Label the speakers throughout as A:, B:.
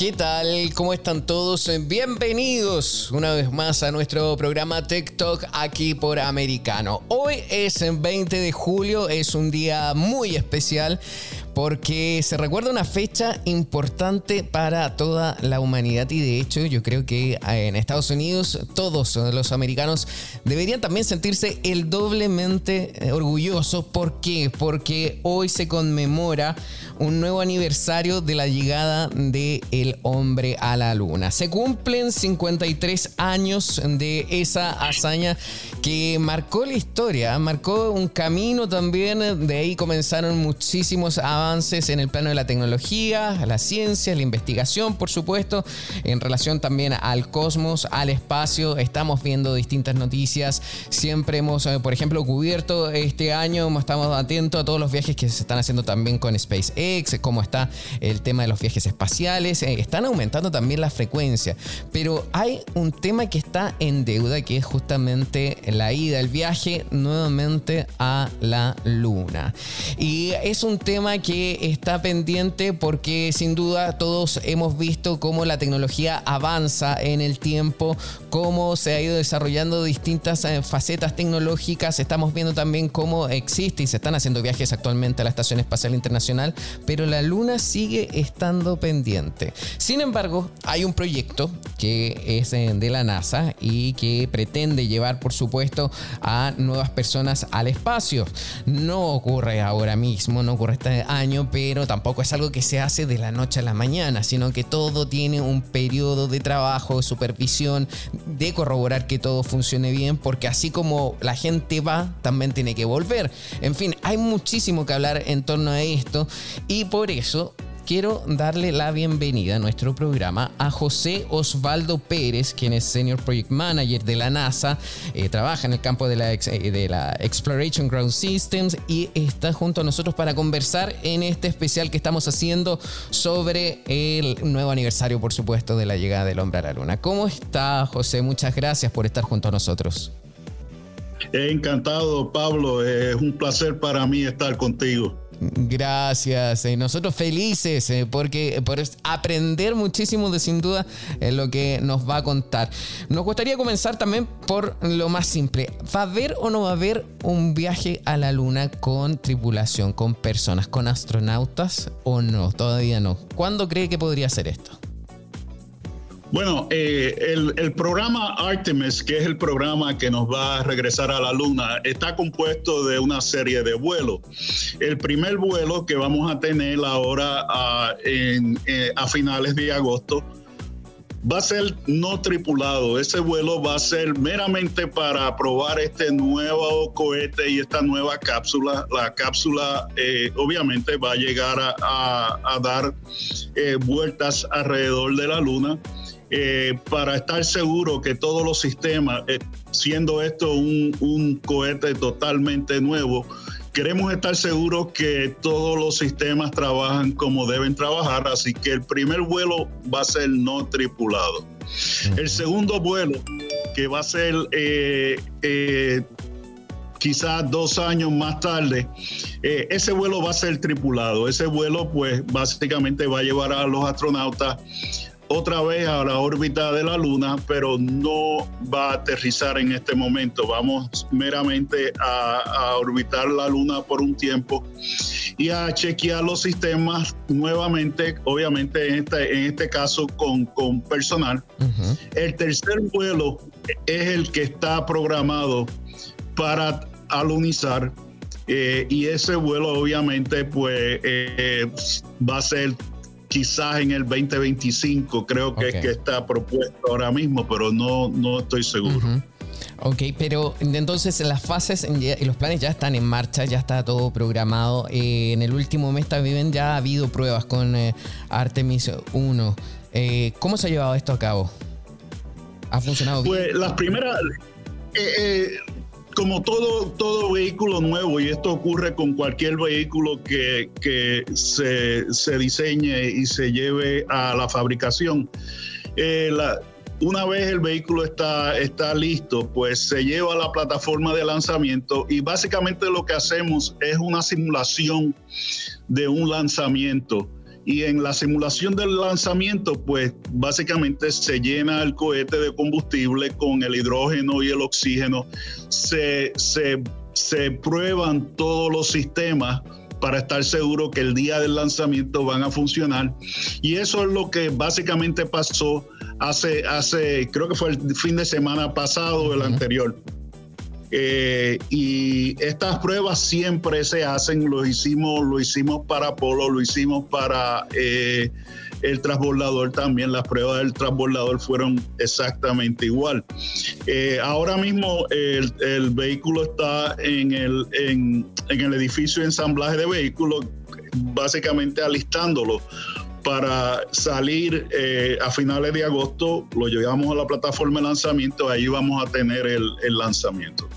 A: ¿Qué tal? ¿Cómo están todos? Bienvenidos una vez más a nuestro programa TikTok aquí por Americano. Hoy es el 20 de julio, es un día muy especial porque se recuerda una fecha importante para toda la humanidad y de hecho yo creo que eh, en Estados Unidos todos los americanos deberían también sentirse el doblemente eh, orgullosos. ¿Por qué? Porque hoy se conmemora un nuevo aniversario de la llegada del el hombre a la luna. Se cumplen 53 años de esa hazaña que marcó la historia, marcó un camino también, de ahí comenzaron muchísimos avances en el plano de la tecnología, la ciencia, la investigación, por supuesto, en relación también al cosmos, al espacio, estamos viendo distintas noticias, siempre hemos, eh, por ejemplo, cubierto este año, estamos atentos a todos los viajes que se están haciendo también con SpaceX, cómo está el tema de los viajes espaciales, eh, están aumentando también la frecuencia, pero hay un tema que está en deuda, que es justamente la ida, el viaje nuevamente a la luna. Y es un tema que está pendiente porque sin duda todos hemos visto cómo la tecnología avanza en el tiempo, cómo se ha ido desarrollando distintas eh, facetas tecnológicas. Estamos viendo también cómo existe y se están haciendo viajes actualmente a la Estación Espacial Internacional, pero la luna sigue estando pendiente. Sin embargo, hay un proyecto que es eh, de la NASA y que pretende llevar, por supuesto, esto a nuevas personas al espacio. No ocurre ahora mismo, no ocurre este año, pero tampoco es algo que se hace de la noche a la mañana, sino que todo tiene un periodo de trabajo, supervisión, de corroborar que todo funcione bien, porque así como la gente va, también tiene que volver. En fin, hay muchísimo que hablar en torno a esto y por eso quiero darle la bienvenida a nuestro programa a José Osvaldo Pérez, quien es Senior Project Manager de la NASA, eh, trabaja en el campo de la, eh, de la Exploration Ground Systems y está junto a nosotros para conversar en este especial que estamos haciendo sobre el nuevo aniversario, por supuesto, de la llegada del hombre a la luna. ¿Cómo está, José? Muchas gracias por estar junto a nosotros.
B: Encantado, Pablo. Es un placer para mí estar contigo.
A: Gracias. Eh, nosotros felices eh, porque por aprender muchísimo de sin duda eh, lo que nos va a contar. Nos gustaría comenzar también por lo más simple. ¿Va a haber o no va a haber un viaje a la luna con tripulación, con personas, con astronautas o no? Todavía no. ¿Cuándo cree que podría ser esto?
B: Bueno, eh, el, programa Artemis, que es el programa que nos va a regresar a la Luna, está compuesto de una serie de vuelos. El primer vuelo que vamos a tener ahora a, eh, a finales de agosto va a ser no tripulado. Ese vuelo va a ser meramente para probar este nuevo cohete y esta nueva cápsula. La cápsula eh, obviamente va a llegar a, dar vueltas alrededor de la Luna eh, para estar seguro que todos los sistemas, eh, siendo esto un, cohete totalmente nuevo, queremos estar seguros que todos los sistemas trabajan como deben trabajar, así que el primer vuelo va a ser no tripulado. El segundo vuelo, que va a ser eh, quizás dos años más tarde, ese vuelo va a ser tripulado. Ese vuelo, pues, básicamente va a llevar a los astronautas otra vez a la órbita de la Luna, pero no va a aterrizar en este momento. Vamos meramente a, orbitar la Luna por un tiempo y a chequear los sistemas nuevamente, obviamente en este, en este caso con, con personal. El tercer vuelo es el que está programado para alunizar. Eh, y ese vuelo obviamente pues eh, va a ser quizás en el 2025, creo que es que está propuesto ahora mismo, pero no, no estoy seguro.
A: Ok, pero entonces las fases y los planes ya están en marcha, ya está todo programado. Eh, en el último mes también ya ha habido pruebas con eh, Artemis 1. Eh, ¿Cómo se ha llevado esto a cabo? ¿Ha funcionado
B: bien? Pues las primeras, como todo, todo vehículo nuevo, y esto ocurre con cualquier vehículo que, que se, se, diseñe y se lleve a la fabricación, eh, la, una vez el vehículo está, está listo, pues se lleva a la plataforma de lanzamiento y básicamente lo que hacemos es una simulación de un lanzamiento. Y en la simulación del lanzamiento, pues básicamente se llena el cohete de combustible con el hidrógeno y el oxígeno. Se, se, se prueban todos los sistemas para estar seguro que el día del lanzamiento van a funcionar. Y eso es lo que básicamente pasó hace, hace creo que fue el fin de semana pasado o el anterior. Eh, y estas pruebas siempre se hacen, lo hicimos, lo hicimos para Polo, lo hicimos para eh, el transbordador también, las pruebas del transbordador fueron exactamente igual. Eh, ahora mismo el, vehículo está en el, edificio de ensamblaje de vehículos, básicamente alistándolo para salir eh, a finales de agosto, lo llevamos a la plataforma de lanzamiento, ahí vamos a tener el lanzamiento.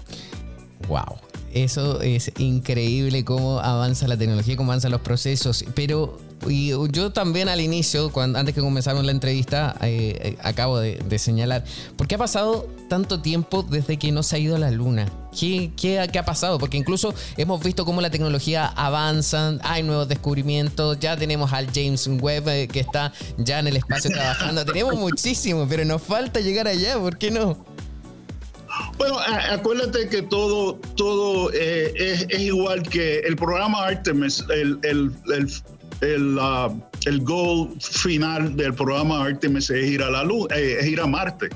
A: Wow. Eso es increíble cómo avanza la tecnología, cómo avanzan los procesos. Pero y yo también al inicio, antes que comenzáramos la entrevista, eh, eh, acabo de, señalar, ¿por qué ha pasado tanto tiempo desde que no se ha ido a la luna? ¿Qué, qué, ha pasado? Porque incluso hemos visto cómo la tecnología avanza, hay nuevos descubrimientos, ya tenemos al James Webb eh, que está ya en el espacio trabajando, tenemos muchísimo, pero nos falta llegar allá, ¿por qué no?
B: Bueno, acuérdate que todo, todo es, igual que el programa Artemis, el, el, el, el goal final del programa Artemis es ir a la luz, eh, es ir a Marte.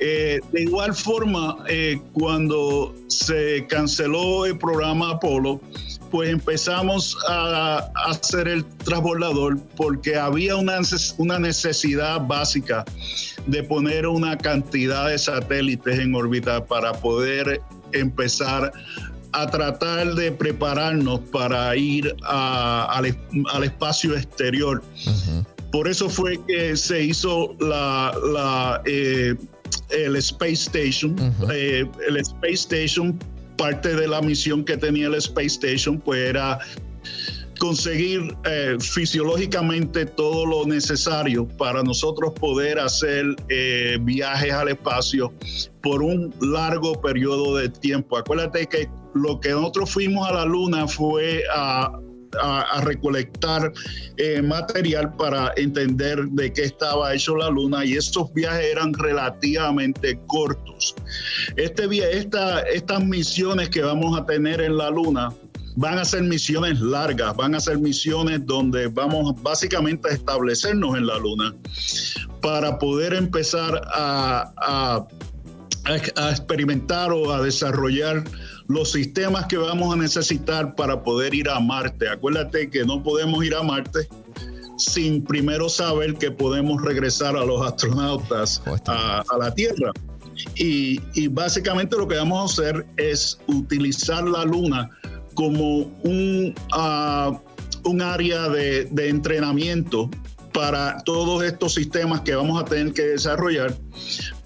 B: Eh, de igual forma, eh, cuando se canceló el programa Apolo, pues empezamos a, hacer el transbordador porque había una, una necesidad básica de poner una cantidad de satélites en órbita para poder empezar a tratar de prepararnos para ir al, espacio exterior. Por eso fue que se hizo la, eh, el Space Station. Eh, el Space Station, parte de la misión que tenía el Space Station, pues era conseguir eh, fisiológicamente todo lo necesario para nosotros poder hacer viajes al espacio por un largo periodo de tiempo. Acuérdate que lo que nosotros fuimos a la luna fue a, recolectar eh, material para entender de qué estaba hecho la luna y estos viajes eran relativamente cortos. Este, esta, estas misiones que vamos a tener en la luna van a ser misiones largas, van a ser misiones donde vamos básicamente a establecernos en la luna para poder empezar a a, experimentar o a desarrollar los sistemas que vamos a necesitar para poder ir a Marte. Acuérdate que no podemos ir a Marte sin primero saber que podemos regresar a los astronautas a, la Tierra. Y, básicamente lo que vamos a hacer es utilizar la Luna como un, ah, un área de, de entrenamiento para todos estos sistemas que vamos a tener que desarrollar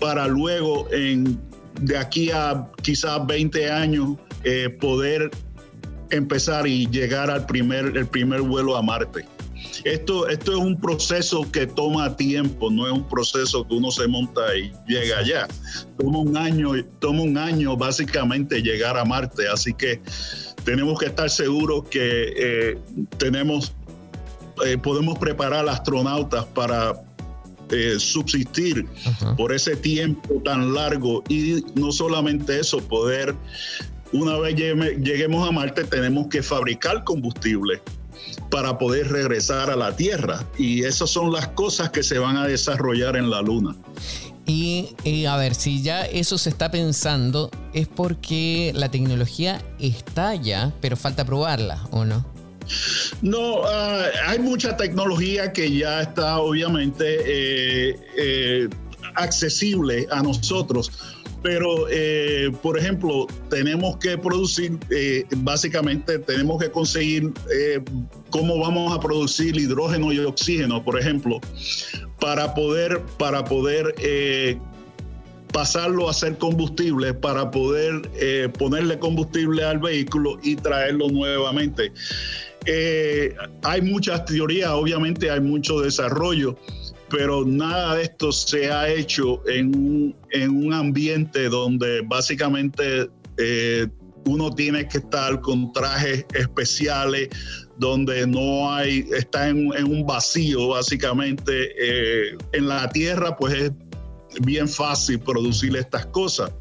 B: para luego en, de aquí a quizás 20 años eh, poder empezar y llegar al primer, el primer vuelo a Marte. Esto, esto es un proceso que toma tiempo, no es un proceso que uno se monta y llega allá. Toma un año, toma un año básicamente llegar a Marte, así que tenemos que estar seguros que eh, tenemos eh, podemos preparar astronautas para eh, subsistir por ese tiempo tan largo y no solamente eso, poder, una vez lleguemos a Marte, tenemos que fabricar combustible para poder regresar a la Tierra y esas son las cosas que se van a desarrollar en la Luna.
A: Y, y, a ver, si ya eso se está pensando, es porque la tecnología está ya, pero falta probarla, ¿o no?
B: No, ah, hay mucha tecnología que ya está obviamente eh, eh, accesible a nosotros. Pero, eh, por ejemplo, tenemos que producir, básicamente tenemos que conseguir cómo vamos a producir hidrógeno y oxígeno, por ejemplo, para poder, para poder pasarlo a ser combustible para poder ponerle combustible al vehículo y traerlo nuevamente. Eh, hay muchas teorías, obviamente hay mucho desarrollo, pero nada de esto se ha hecho en un, en un ambiente donde básicamente eh, uno tiene que estar con trajes especiales, donde no hay, está en, un vacío básicamente. en la tierra pues es bien fácil producir estas cosas,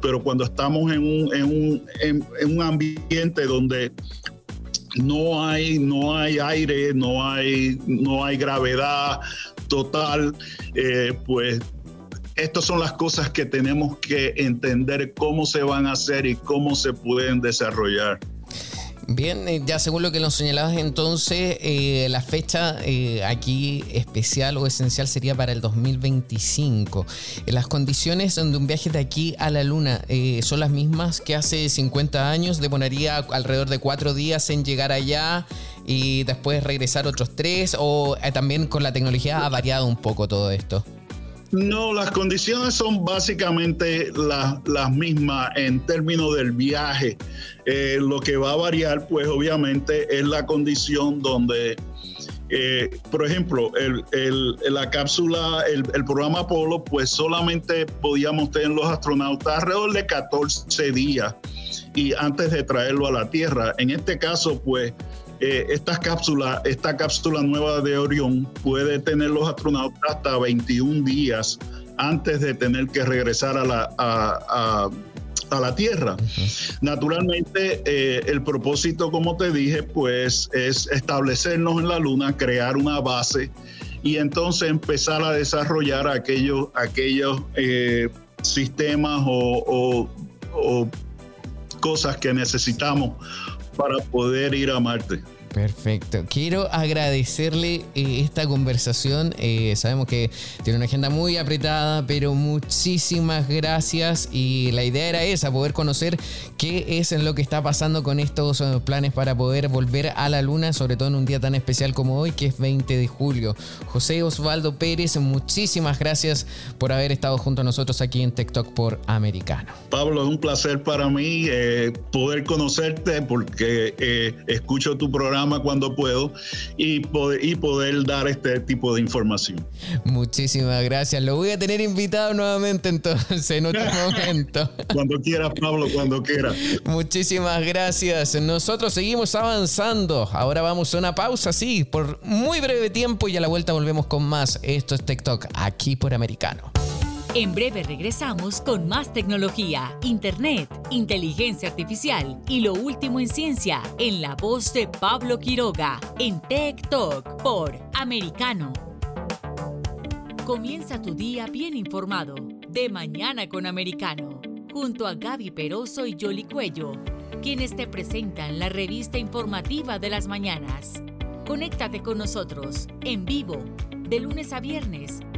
B: pero cuando estamos en un, en un, en, un ambiente donde no hay, no hay aire, no hay, no hay gravedad total, eh, pues estas son las cosas que tenemos que entender cómo se van a hacer y cómo se pueden desarrollar.
A: Bien, eh, ya según lo que nos señalabas entonces, eh, la fecha eh, aquí especial o esencial sería para el 2025. Las condiciones de un viaje de aquí a la Luna son las mismas que hace 50 años, demoraría alrededor de cuatro días en llegar allá y después regresar otros tres, o también con la tecnología ha variado un poco todo esto.
B: No, las condiciones son básicamente las mismas en términos del viaje. Eh, lo que va a variar, pues obviamente, es la condición donde, eh, por ejemplo, la cápsula, el, programa Apolo, pues solamente podíamos tener los astronautas alrededor de 14 días y antes de traerlo a la Tierra. En este caso, pues eh, esta cápsula, esta cápsula nueva de Orión puede tener los astronautas hasta 21 días antes de tener que regresar a la, a, la Tierra. Naturalmente, eh, el propósito, como te dije, pues es establecernos en la Luna, crear una base y entonces empezar a desarrollar aquellos, aquellos eh, sistemas o cosas que necesitamos para poder ir a Marte.
A: Perfecto. Quiero agradecerle eh, esta conversación. Eh, sabemos que tiene una agenda muy apretada, pero muchísimas gracias. Y la idea era esa, poder conocer qué es lo que está pasando con estos eh, planes para poder volver a la luna, sobre todo en un día tan especial como hoy, que es 20 de julio. José Osvaldo Pérez, muchísimas gracias por haber estado junto a nosotros aquí en TikTok por Americano.
B: Pablo, es un placer para mí poder conocerte porque escucho tu programa cuando puedo y poder, y poder dar este tipo de información.
A: Muchísimas gracias. Lo voy a tener invitado nuevamente entonces en otro momento.
B: cuando quieras, Pablo, cuando quieras.
A: Muchísimas gracias. Nosotros seguimos avanzando. Ahora vamos a una pausa, sí, por muy breve tiempo y a la vuelta volvemos con más. Esto es TikTok, aquí por Americano.
C: En breve regresamos con más tecnología, internet, inteligencia artificial y lo último en ciencia en la voz de Pablo Quiroga en Tech Talk por Americano. Comienza tu día bien informado de mañana con Americano junto a Gaby Peroso y Jolly Cuello, quienes te presentan la revista informativa de las mañanas. Conéctate con nosotros en vivo de lunes a viernes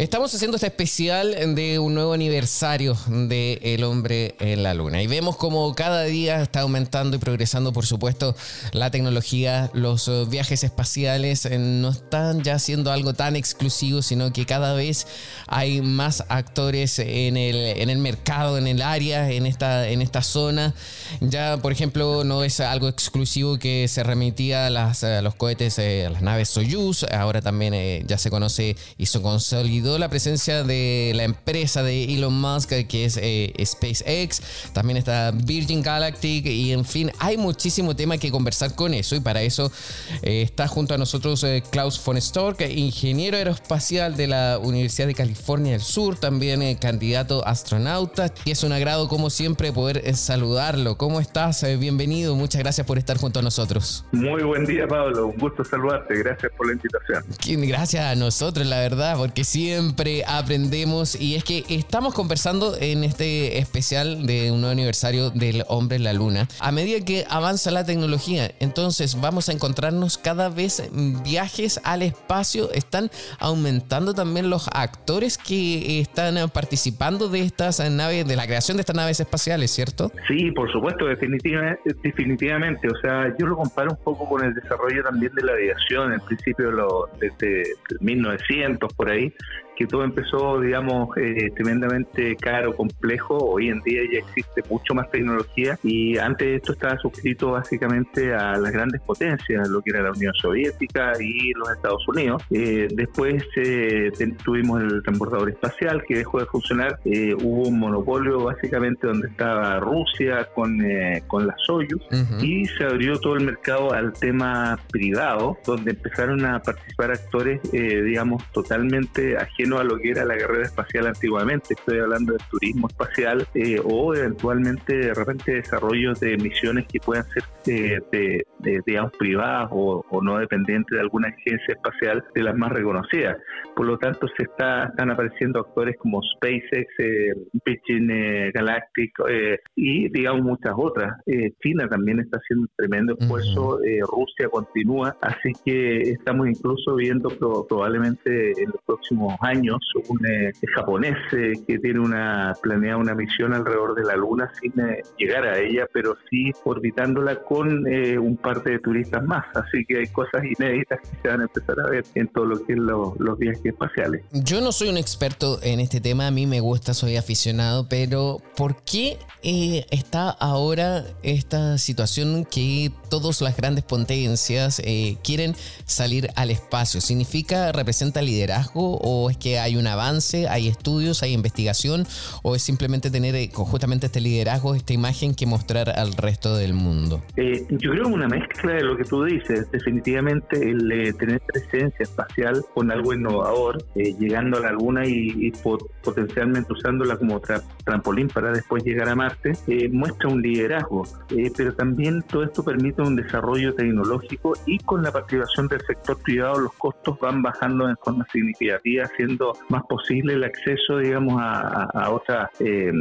A: Estamos haciendo este especial de un nuevo aniversario de El hombre en la luna y vemos como cada día está aumentando y progresando, por supuesto, la tecnología, los eh, viajes espaciales eh, no están ya siendo algo tan exclusivo, sino que cada vez hay más actores en el, en el mercado, en el área, en esta, en esta zona. Ya, por ejemplo, no es algo exclusivo que se remitía a, los cohetes, a las naves Soyuz, ahora también ya se conoce y se consolidó la presencia de la empresa de Elon Musk, que es eh, SpaceX. También está Virgin Galactic. Y en fin, hay muchísimo tema que conversar con eso. Y para eso eh, está junto a nosotros eh, Klaus von Stork, ingeniero aeroespacial de la Universidad de California del Sur. También candidato astronauta. Y es un agrado, como siempre, poder saludarlo. ¿Cómo estás? bienvenido. Muchas gracias por estar junto a nosotros.
D: Muy buen día, Pablo. Un gusto saludarte. Gracias por la invitación.
A: Gracias a nosotros, la verdad, porque siempre aprendemos y es que estamos conversando en este especial de un nuevo aniversario del hombre en la luna. A medida que avanza la tecnología, entonces vamos a encontrarnos cada vez viajes al espacio. Están aumentando también los actores que están participando de estas naves, de la creación de estas naves espaciales, ¿cierto?
D: Sí, por supuesto, definitivamente. definitivamente. O sea, yo lo comparo un poco con el desarrollo también de la aviación, en principio lo, desde 1900 por ahí, que todo empezó, digamos, eh, tremendamente caro, complejo. Hoy en día ya existe mucho más tecnología y antes esto estaba suscrito básicamente a las grandes potencias, lo que era la Unión Soviética y los Estados Unidos. Eh, después eh, tuvimos el transbordador espacial que dejó de funcionar. hubo un monopolio básicamente donde estaba Rusia con, con la Soyuz y se abrió todo el mercado al tema privado, donde empezaron a participar actores, digamos, totalmente ajenos a lo que era la carrera espacial antiguamente. Estoy hablando del turismo espacial eh, o eventualmente de repente desarrollos de misiones que puedan ser eh, de, digamos, privadas o, no dependientes de alguna agencia espacial de las más reconocidas. Por lo tanto, se está, están apareciendo actores como SpaceX, eh, Virgin eh, Galactic y, digamos, muchas otras. China también está haciendo un tremendo esfuerzo, Rusia continúa, así que estamos incluso viendo probablemente en los próximos años un eh, japonés eh, que tiene una planeada una misión alrededor de la Luna sin eh, llegar a ella, pero sí orbitándola con un par de turistas más. Así que hay cosas inéditas que se van a empezar a ver en todo lo que es los viajes espaciales.
A: Yo no soy un experto en este tema, a mí me gusta, soy aficionado, pero ¿por qué está ahora esta situación que todas las grandes potencias quieren salir al espacio? ¿Significa, representa liderazgo o es que hay un avance, hay estudios, hay investigación o es simplemente tener eh, justamente este liderazgo, esta imagen que mostrar al resto del mundo?
D: Eh, yo creo una mezcla de lo que tú dices. Definitivamente el eh, tener presencia espacial con algo innovador, llegando a la Luna y, potencialmente usándola como trampolín para después llegar a Marte, muestra un liderazgo. pero también todo esto permite un desarrollo tecnológico y con la participación del sector privado los costos van bajando en forma significativa, más posible el acceso, digamos, a, a, otras, eh,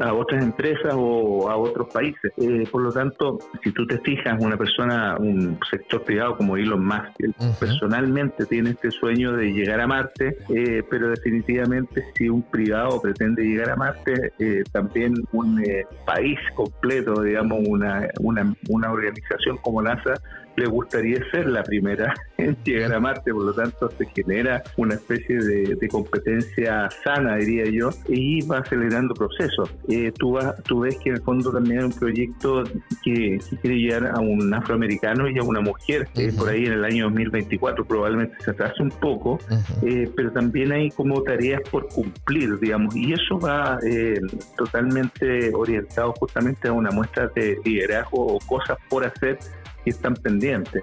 D: a otras empresas o a otros países. Eh, por lo tanto, si tú te fijas, una persona, un sector privado como Elon Musk, él personalmente tiene este sueño de llegar a Marte, eh, pero definitivamente si un privado pretende llegar a Marte, también un país completo, digamos, una, una, una organización como NASA, le gustaría ser la primera en llegar a Marte, por lo tanto se genera una especie de, competencia sana, diría yo, y va acelerando procesos. Eh, tú, tú ves que en el fondo también hay un proyecto que, quiere llegar a un afroamericano y a una mujer, por ahí en el año 2024 probablemente se atrase un poco, eh, pero también hay como tareas por cumplir, digamos, y eso va eh, totalmente orientado justamente a una muestra de liderazgo o cosas por hacer que están pendientes.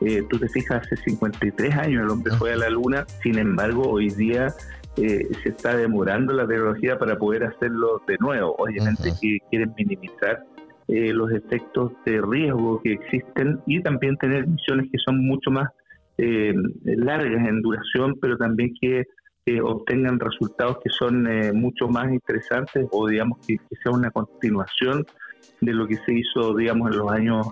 D: Eh, tú te fijas, hace 53 años el hombre fue a la Luna, sin embargo, hoy día eh, se está demorando la tecnología para poder hacerlo de nuevo. Obviamente que quieren minimizar eh, los efectos de riesgo que existen y también tener misiones que son mucho más largas en duración, pero también que obtengan resultados que son mucho más interesantes o digamos que, que sea una continuación de lo que se hizo, digamos, en los años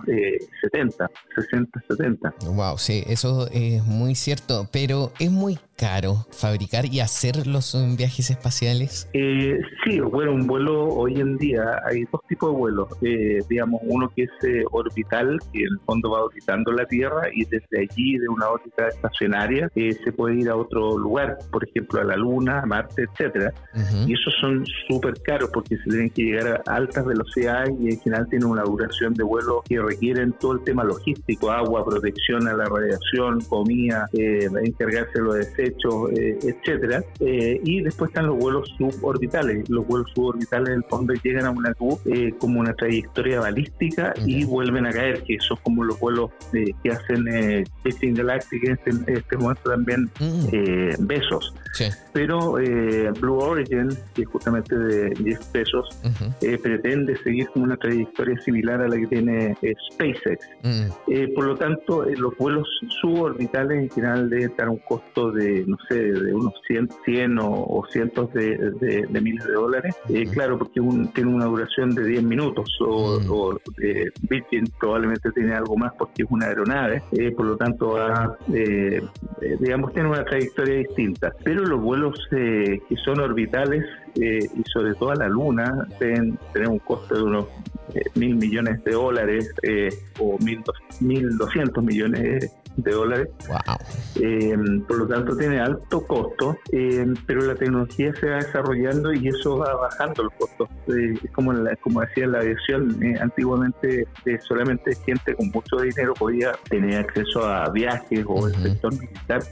D: 70, 60, 70.
A: Wow, sí, eso es muy cierto, pero es muy caro fabricar y hacer los viajes espaciales?
D: Eh, sí, bueno, un vuelo hoy en día hay dos tipos de vuelos. Eh, digamos, uno que es eh, orbital, que en el fondo va orbitando la Tierra y desde allí, de una órbita estacionaria, eh, se puede ir a otro lugar, por ejemplo, a la Luna, a Marte, etcétera. Y esos son súper caros porque se tienen que llegar a altas velocidades y en general tienen una duración de vuelo que requieren todo el tema logístico, agua, protección a la radiación, comida, encargarse de los desechos, etcétera. y después están los vuelos suborbitales. Los vuelos suborbitales en el fondo llegan a una luz como una trayectoria balística y vuelven a caer, que son como los vuelos eh, que hacen eh, Galactic en este, este, momento también mm. eh, Besos. Pero eh, Blue Origin, que justamente de 10 pesos, pretende seguir como una trayectoria similar a la que tiene SpaceX. Mm. por lo tanto, los vuelos suborbitales en general deben estar a un costo de, no sé, de unos 100, 100 o, cientos de, miles de dólares. claro, porque tiene una duración de 10 minutos o, o Virgin probablemente tiene algo más porque es una aeronave, eh, por lo tanto, eh, eh, digamos, tiene una trayectoria distinta. Pero los vuelos que son orbitales y sobre todo a la Luna deben tener un costo de unos mil millones de dólares o mil doscientos millones de dólares. Eh, por lo tanto, tiene alto costo, eh, pero la tecnología se va desarrollando y eso va bajando los costos. Eh, como, como decía la aviación, antiguamente solamente gente con mucho dinero podía tener acceso a viajes o el sector militar,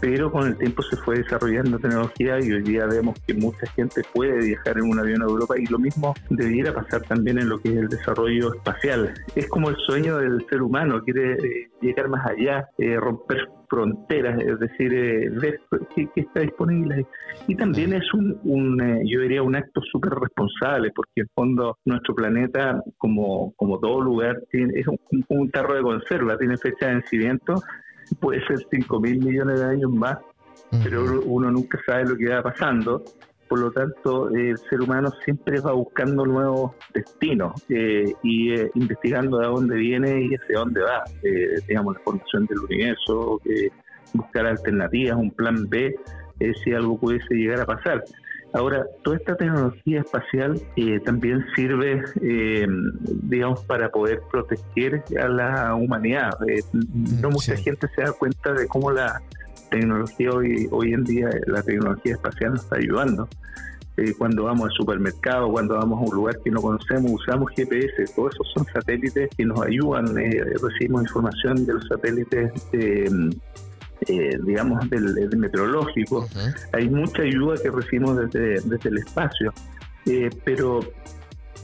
D: pero con el tiempo se fue desarrollando tecnología y hoy día vemos que mucha gente puede viajar en un avión a Europa y lo mismo debiera pasar también en lo que es el desarrollo espacial. Es como el sueño del ser humano, quiere llegar más allá, eh, romper fronteras, es decir, eh, ver qué, está disponible. Y también es un, eh, yo diría, un acto súper responsable, porque en fondo nuestro planeta, como, como todo lugar, tiene, es un, un tarro de conserva, tiene fecha de vencimiento, puede ser 5 mil millones de años más, pero uno nunca sabe lo que va pasando por lo tanto el ser humano siempre va buscando nuevos destinos eh, y eh, investigando de dónde viene y hacia dónde va, eh, digamos, la formación del universo, buscar alternativas, un plan B, si algo pudiese llegar a pasar. Ahora, toda esta tecnología espacial también sirve, digamos, para poder proteger a la humanidad. no mucha gente se da cuenta de cómo la tecnología hoy, hoy en día, la tecnología espacial nos está ayudando. Eh, cuando vamos al supermercado, cuando vamos a un lugar que no conocemos, usamos GPS, todos esos son satélites que nos ayudan, eh, recibimos información de los satélites eh, digamos, del, meteorológico. Hay mucha ayuda que recibimos desde, desde el espacio, pero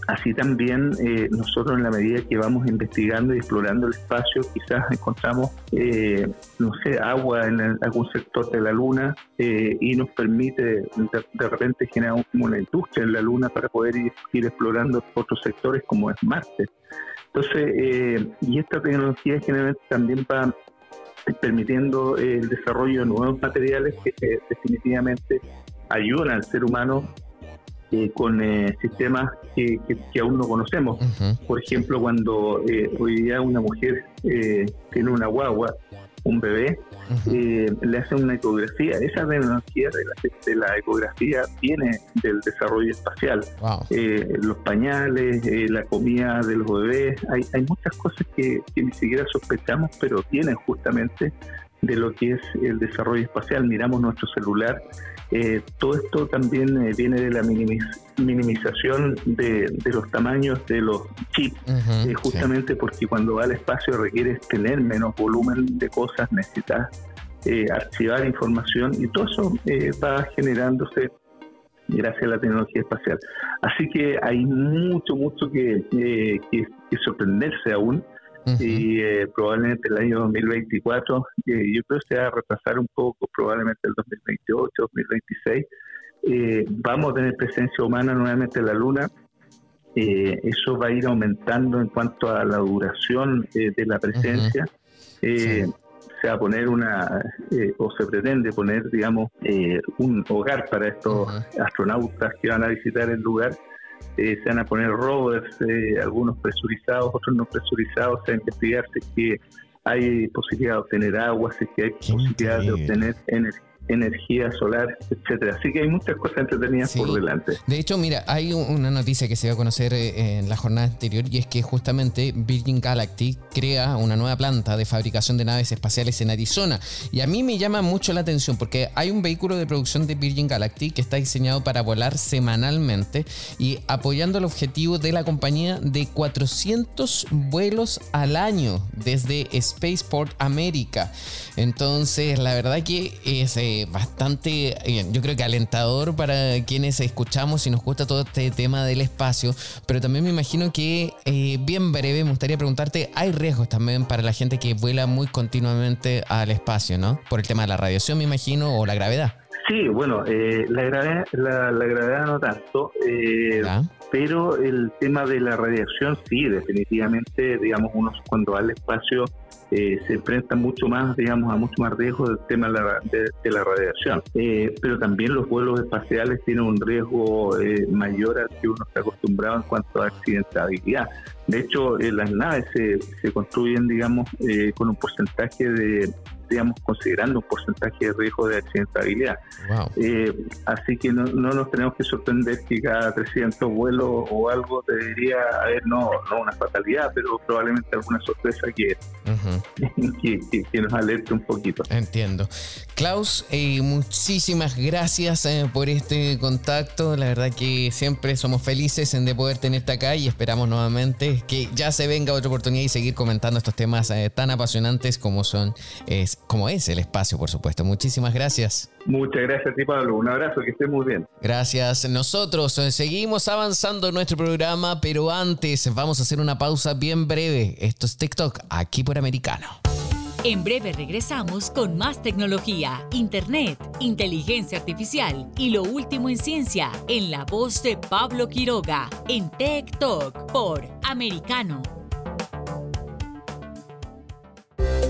D: Así también eh, nosotros en la medida que vamos investigando y explorando el espacio, quizás encontramos, eh, no sé, agua en algún sector de la Luna eh, y nos permite de, repente generar una industria en la Luna para poder ir, explorando otros sectores como es Marte. Entonces, y esta tecnología generalmente también va permitiendo el desarrollo de nuevos materiales que definitivamente ayudan al ser humano eh, con eh, sistemas que, que, aún no conocemos. Por ejemplo, cuando eh, hoy día una mujer tiene una guagua, un bebé, le hacen una ecografía. Esa tecnología de la, ecografía viene del desarrollo espacial. los pañales, la comida de los bebés, hay, hay muchas cosas que, que ni siquiera sospechamos, pero vienen justamente de lo que es el desarrollo espacial. Miramos nuestro celular eh, todo esto también eh, viene de la minimización de, los tamaños de los chips, eh, justamente porque cuando va al espacio requiere tener menos volumen de cosas, necesitas archivar información y todo eso va generándose gracias a la tecnología espacial. Así que hay mucho, mucho que, que sorprenderse aún y eh, probablemente el año 2024, eh, yo creo que se va a retrasar un poco, probablemente el 2028, 2026, eh, vamos a tener presencia humana nuevamente en la Luna. eso va a ir aumentando en cuanto a la duración de la presencia. Se va a poner una, o se pretende poner, digamos, un hogar para estos astronautas que van a visitar el lugar eh, se van a poner rovers, eh, algunos presurizados, otros no presurizados, a investigar si que hay posibilidad de obtener agua, si que hay posibilidad de obtener energía energía solar, etcétera. Así que hay muchas cosas entretenidas por delante.
A: De hecho, mira, hay una noticia que se va a conocer eh, en la jornada anterior y es que justamente Virgin Galactic crea una nueva planta de fabricación de naves espaciales en Arizona. Y a mí me llama mucho la atención porque hay un vehículo de producción de Virgin Galactic que está diseñado para volar semanalmente y apoyando el objetivo de la compañía de 400 vuelos al año desde Spaceport América. Entonces, la verdad que es eh, bastante, eh, yo creo que alentador para quienes escuchamos y nos gusta todo este tema del espacio, pero también me imagino que eh, bien breve me gustaría preguntarte, hay riesgos también para la gente que vuela muy continuamente al espacio, ¿no? Por el tema de la radiación, me imagino, o la gravedad.
D: Sí, bueno, la, gravedad, la, gravedad no tanto, pero el tema de la radiación sí, definitivamente, digamos, uno cuando va al espacio eh, se enfrenta mucho más, digamos, a mucho más riesgo del tema de la, radiación. Eh, pero también los vuelos espaciales tienen un riesgo eh, mayor al que uno está acostumbrado en cuanto a accidentabilidad. De hecho, las naves se, se construyen, digamos, con un porcentaje de digamos, considerando un porcentaje de riesgo de accidentabilidad. Eh, así que no, nos tenemos que sorprender que cada 300 vuelos o algo debería haber, no, no una fatalidad, pero probablemente alguna sorpresa que, que, nos alerte un poquito.
A: Entiendo. Klaus, eh, muchísimas gracias eh, por este contacto. La verdad que siempre somos felices de poder tenerte acá y esperamos nuevamente que ya se venga otra oportunidad y seguir comentando estos temas tan apasionantes como son como es el espacio, por supuesto. Muchísimas gracias.
D: Muchas gracias a ti, Pablo. Un abrazo, que esté muy bien.
A: Gracias. Nosotros eh, seguimos avanzando en nuestro programa, pero antes vamos a hacer una pausa bien breve. Esto es TikTok, aquí por Americano.
C: En breve regresamos con más tecnología, internet, inteligencia artificial y lo último en ciencia en la voz de Pablo Quiroga en TikTok por Americano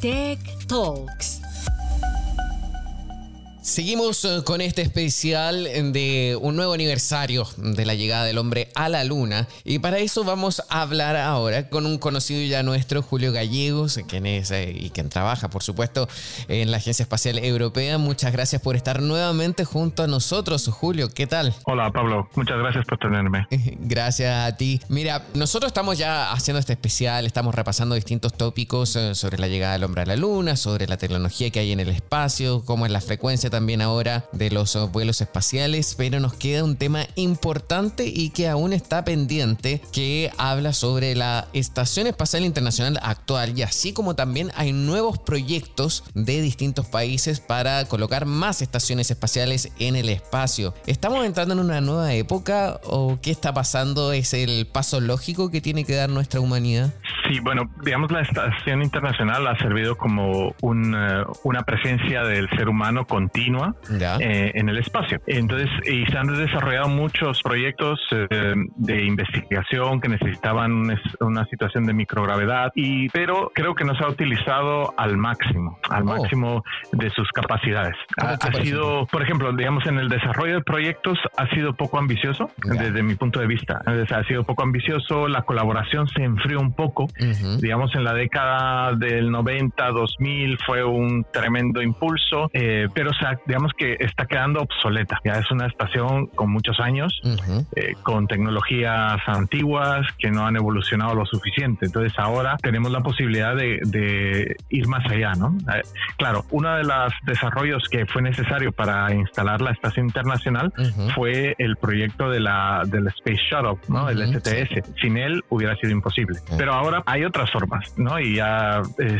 C: Tech Talks.
A: Seguimos eh, con este especial de un nuevo aniversario de la llegada del hombre a la luna y para eso vamos a hablar ahora con un conocido ya nuestro, Julio Gallegos, quien es eh, y quien trabaja por supuesto en la Agencia Espacial Europea. Muchas gracias por estar nuevamente junto a nosotros, Julio. ¿Qué tal?
E: Hola Pablo, muchas gracias por tenerme.
A: Gracias a ti. Mira, nosotros estamos ya haciendo este especial, estamos repasando distintos tópicos eh, sobre la llegada del hombre a la luna, sobre la tecnología que hay en el espacio, cómo es la frecuencia también ahora de los vuelos espaciales, pero nos queda un tema importante y que aún está pendiente, que habla sobre la Estación Espacial Internacional actual y así como también hay nuevos proyectos de distintos países para colocar más estaciones espaciales en el espacio. ¿Estamos entrando en una nueva época o qué está pasando? ¿Es el paso lógico que tiene que dar nuestra humanidad?
E: Sí, bueno, digamos la Estación Internacional ha servido como una presencia del ser humano continua eh, en el espacio. Entonces, y se han desarrollado muchos proyectos eh, de investigación que necesitaban una situación de microgravedad, y, pero creo que no se ha utilizado al máximo, al oh. máximo de sus capacidades. Ha, sido, por ejemplo, digamos, en el desarrollo de proyectos ha sido poco ambicioso desde mi punto de vista. ha sido poco ambicioso, la colaboración se enfrió un poco. Digamos, en la década del 90, 2000 fue un tremendo impulso, eh, pero se digamos que está quedando obsoleta. Ya es una estación con muchos años, eh, con tecnologías antiguas que no han evolucionado lo suficiente. Entonces ahora tenemos la posibilidad de, ir más allá, ¿no? Eh, claro, uno de los desarrollos que fue necesario para instalar la estación internacional fue el proyecto de la del Space Shuttle, ¿no? El STS. Sin él hubiera sido imposible. Pero ahora hay otras formas, ¿no? Y ya eh,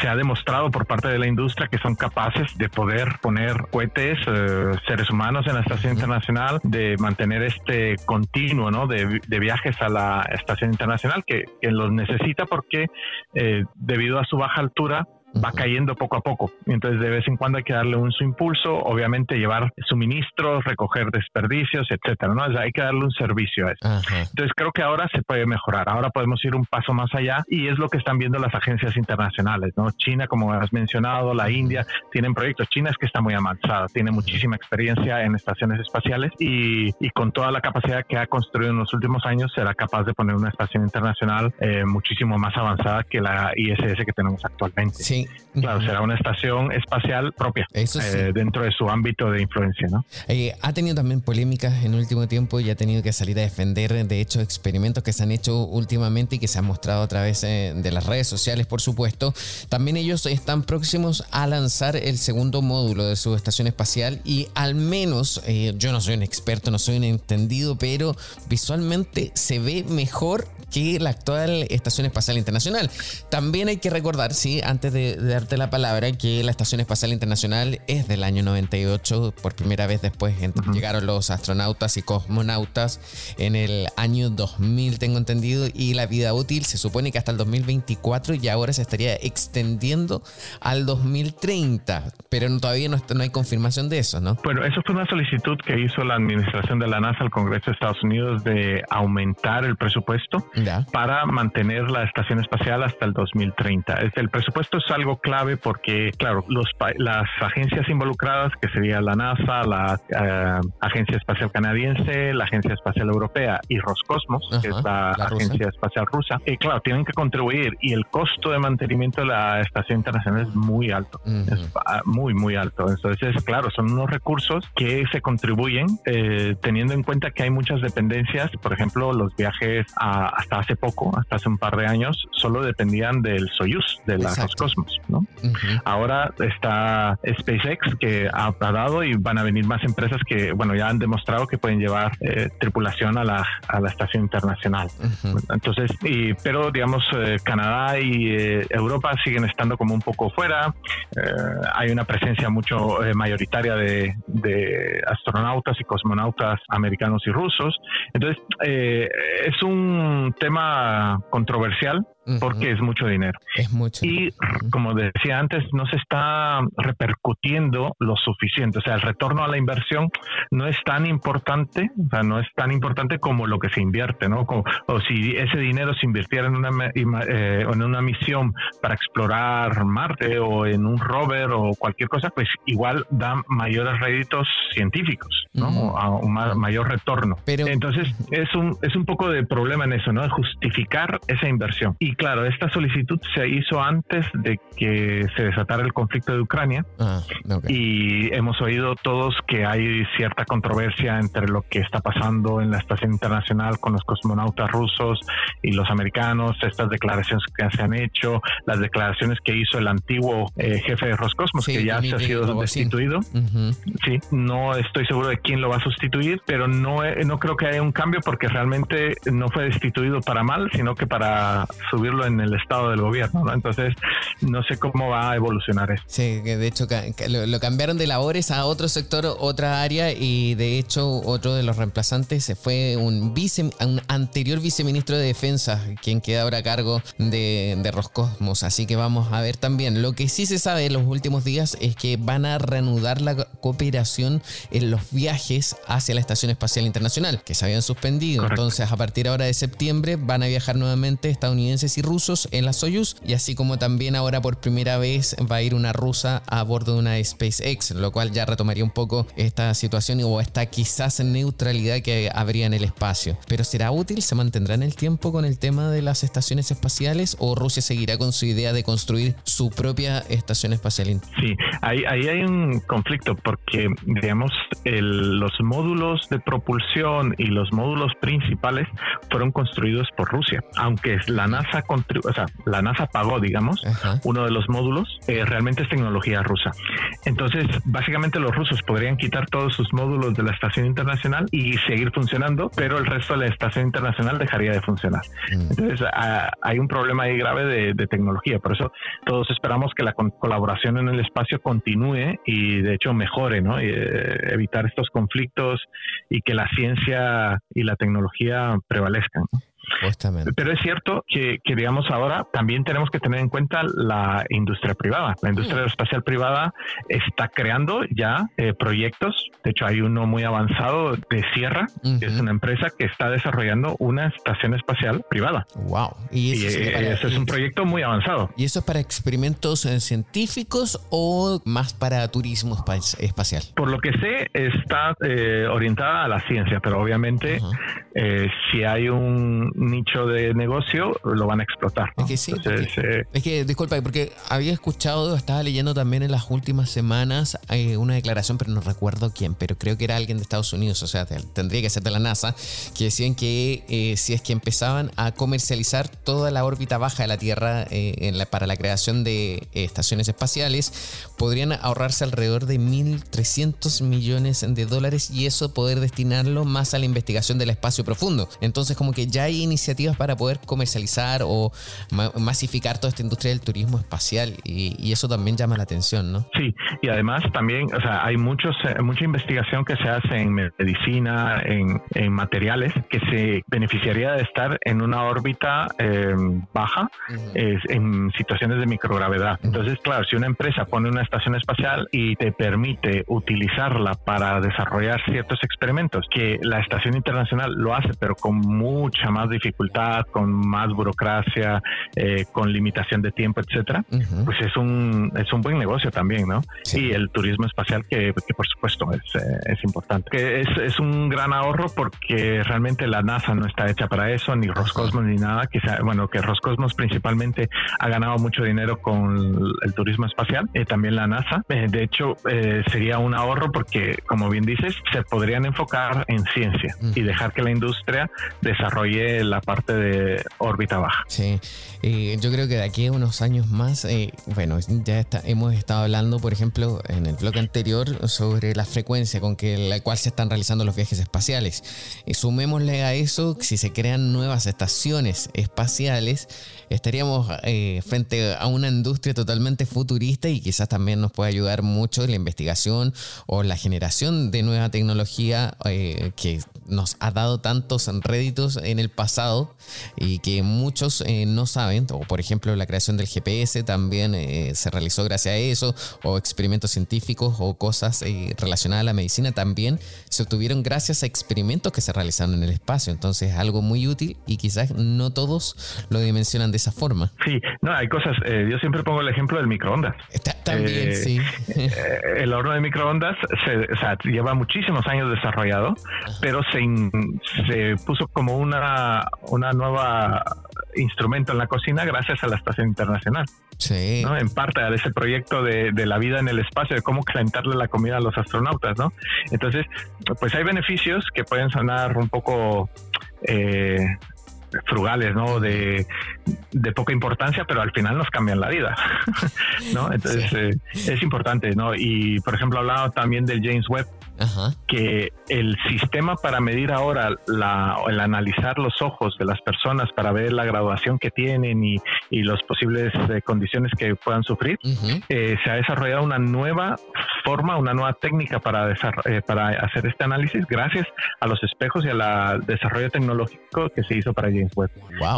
E: se ha demostrado por parte de la industria que son capaces de poder poner cohetes, eh, seres humanos en la Estación Internacional, de mantener este continuo ¿no? de, viajes a la Estación Internacional que, los necesita porque eh, debido a su baja altura va cayendo poco a poco. Entonces, de vez en cuando hay que darle un su impulso, obviamente llevar suministros, recoger desperdicios, etcétera, ¿no? hay que darle un servicio a eso. Entonces, creo que ahora se puede mejorar. Ahora podemos ir un paso más allá y es lo que están viendo las agencias internacionales, ¿no? China, como has mencionado, la India, tienen proyectos. China es que está muy avanzada, tiene muchísima experiencia en estaciones espaciales y, y con toda la capacidad que ha construido en los últimos años, será capaz de poner una estación internacional eh, muchísimo más avanzada que la ISS que tenemos actualmente.
A: Sí,
E: Claro, será una estación espacial propia eh, dentro de su ámbito de influencia, ¿no?
A: Eh, ha tenido también polémicas en el último tiempo y ha tenido que salir a defender, de hecho, experimentos que se han hecho últimamente y que se han mostrado a través eh, de las redes sociales, por supuesto. También ellos están próximos a lanzar el segundo módulo de su estación espacial y al menos, yo no soy un experto, no soy un entendido, pero visualmente se ve mejor que la actual Estación Espacial Internacional. También hay que recordar, sí, antes de, darte la palabra, que la Estación Espacial Internacional es del año 98. Por primera vez después llegaron los astronautas y cosmonautas en el año 2000, tengo entendido, y la vida útil se supone que hasta el 2024 y ahora se estaría extendiendo al 2030, pero todavía no, no hay confirmación de eso, ¿no?
E: Bueno, eso fue una solicitud que hizo la administración de la NASA al Congreso de Estados Unidos de aumentar el presupuesto para mantener la estación espacial hasta el 2030. El presupuesto es algo clave porque, claro, los, las agencias involucradas, que sería la NASA, la eh, Agencia Espacial Canadiense, la Agencia Espacial Europea y Roscosmos, que es la, Agencia Espacial Rusa, y claro, tienen que contribuir y el costo de mantenimiento de la estación internacional es muy alto, es muy, muy alto. Entonces, claro, son unos recursos que se contribuyen eh, teniendo en cuenta que hay muchas dependencias, por ejemplo, los viajes a, hasta hace poco, hasta hace un par de años, solo dependían del Soyuz, de la Roscosmos, ¿no? Ahora está SpaceX que ha, dado y van a venir más empresas que, bueno, ya han demostrado que pueden llevar eh, tripulación a la, a la estación internacional. Entonces, y, pero digamos, eh, Canadá y eh, Europa siguen estando como un poco fuera. hay una presencia mucho mayoritaria de, de, astronautas y cosmonautas americanos y rusos. Entonces, es un tema controversial porque es mucho dinero.
A: Es mucho.
E: Y como decía antes, no se está repercutiendo lo suficiente. O sea, el retorno a la inversión no es tan importante, o sea, no es tan importante como lo que se invierte, ¿no? o si ese dinero se invirtiera en una, eh, en una misión para explorar Marte o en un rover o cualquier cosa, pues igual da mayores réditos científicos, ¿no? un mayor retorno. Pero, Entonces, es un, es un poco de problema en eso, ¿no? Justificar esa inversión. Y claro, esta solicitud se hizo antes de que se desatara el conflicto de Ucrania. Ah, y hemos oído todos que hay cierta controversia entre lo que está pasando en la estación internacional con los cosmonautas rusos y los americanos, estas declaraciones que se han hecho, las declaraciones que hizo el antiguo eh, jefe de Roscosmos, que ya se ha sido destituido. Sí, no estoy seguro de quién lo va a sustituir, pero no, no creo que haya un cambio porque realmente no fue destituido para mal, sino que para subirlo en el estado del gobierno. Entonces, no sé cómo va a evolucionar esto.
A: Sí, de hecho lo, cambiaron de labores a otro sector, otra área, y de hecho otro de los reemplazantes fue un, vice, un anterior viceministro de Defensa, quien queda ahora a cargo de, de Roscosmos. Así que vamos a ver también. Lo que sí se sabe en los últimos días es que van a reanudar la cooperación en los viajes hacia la Estación Espacial Internacional, que se habían suspendido. Entonces, a partir ahora de septiembre van a viajar nuevamente estadounidenses y rusos en la Soyuz, y así como también ahora por primera vez va a ir una rusa a bordo de una SpaceX, lo cual ya retomaría un poco esta situación o esta quizás neutralidad que habría en el espacio. Pero ¿será útil? ¿Se mantendrá en el tiempo con el tema de las estaciones espaciales o Rusia seguirá con su idea de construir su propia estación espacial?
E: Sí, ahí, hay un conflicto porque, digamos, los módulos de propulsión y los módulos principales fueron construidos por Rusia, aunque la NASA, o sea, la NASA pagó, digamos, uno de los módulos, eh, realmente es tecnología rusa. Entonces, básicamente los rusos podrían quitar todos sus módulos de la estación internacional y seguir funcionando, pero el resto de la estación internacional dejaría de funcionar. Mm. Entonces, hay un problema ahí grave de, tecnología. Por eso todos esperamos que la colaboración en el espacio continúe y de hecho mejore, ¿no? Y, eh, evitar estos conflictos y que la ciencia y la tecnología prevalezcan. Pero es cierto que, digamos, ahora también tenemos que tener en cuenta la industria privada. La industria espacial privada está creando ya eh, proyectos. De hecho, hay uno muy avanzado de Sierra, que es una empresa que está desarrollando una estación espacial privada.
A: Wow.
E: Y, eso es un proyecto muy avanzado.
A: ¿Y eso es para experimentos eh, científicos o más para turismo espacial?
E: Por lo que sé, está eh, orientada a la ciencia, pero obviamente si hay un, nicho de negocio, lo van a explotar.
A: Es que sí, eh, es que, disculpa, porque había escuchado, estaba leyendo también en las últimas semanas eh, una declaración, pero no recuerdo quién, pero creo que era alguien de Estados Unidos, o sea, tendría que ser de la NASA, que decían que eh, si es que empezaban a comercializar toda la órbita baja de la Tierra para la creación de estaciones espaciales, podrían ahorrarse alrededor de 1.300 millones de dólares y eso poder destinarlo más a la investigación del espacio profundo. Entonces, como que ya hay iniciativas para poder comercializar o masificar toda esta industria del turismo espacial y, eso también llama la atención, ¿no?
E: Sí, y además también, o sea, hay muchos, eh, mucha investigación que se hace en medicina, en, materiales, que se beneficiaría de estar en una órbita em, baja en situaciones de microgravedad. Entonces, claro, si una empresa pone una estación espacial y te permite utilizarla para desarrollar ciertos experimentos, que la estación internacional lo hace, pero con mucha más dificultad, con más burocracia, eh, con limitación de tiempo, etcétera, pues es un, es un buen negocio también, ¿no? Y el turismo espacial, que, por supuesto es, eh, es importante. Que es, es, un gran ahorro porque realmente la NASA no está hecha para eso, ni Roscosmos, ni nada. Que bueno, que Roscosmos principalmente ha ganado mucho dinero con el turismo espacial, y también la NASA. Eh, de hecho, sería un ahorro porque, como bien dices, se podrían enfocar en ciencia y dejar que la industria desarrolle la parte de órbita baja.
A: Sí, yo creo que de aquí a unos años más, eh, bueno, ya está, hemos estado hablando, por ejemplo, en el blog anterior sobre la frecuencia con que la cual se están realizando los viajes espaciales. Y sumémosle a eso, si se crean nuevas estaciones espaciales, estaríamos eh, frente a una industria totalmente futurista y quizás también nos puede ayudar mucho la investigación o la generación de nueva tecnología que nos ha dado tantos réditos en el pasado y que muchos eh, no saben, o por ejemplo la creación del GPS también eh, se realizó gracias a eso, o experimentos científicos o cosas eh, relacionadas a la medicina también se obtuvieron gracias a experimentos que se realizaron en el espacio. Entonces algo muy útil y quizás no todos lo dimensionan de esa forma.
E: Sí, no, hay cosas, yo siempre pongo el ejemplo del microondas.
A: también, sí.
E: el horno de microondas se, lleva muchísimos años desarrollado, pero se, se puso como una, una nueva instrumento en la cocina gracias a la Estación Internacional. Sí. ¿no? En parte a ese proyecto de, de, la vida en el espacio, de cómo calentarle la comida a los astronautas, ¿no? Entonces, pues hay beneficios que pueden sonar un poco eh, frugales, ¿no? De, de, poca importancia, pero al final nos cambian la vida, ¿no? Entonces, eh, es importante, ¿no? Y, por ejemplo, hablaba también del James Webb, que el sistema para medir ahora la, el analizar los ojos de las personas para ver la graduación que tienen y, y las posibles eh, condiciones que puedan sufrir, eh, se ha desarrollado una nueva forma, una nueva técnica para, eh, para hacer este análisis gracias a los espejos y al desarrollo tecnológico que se hizo para James Webb.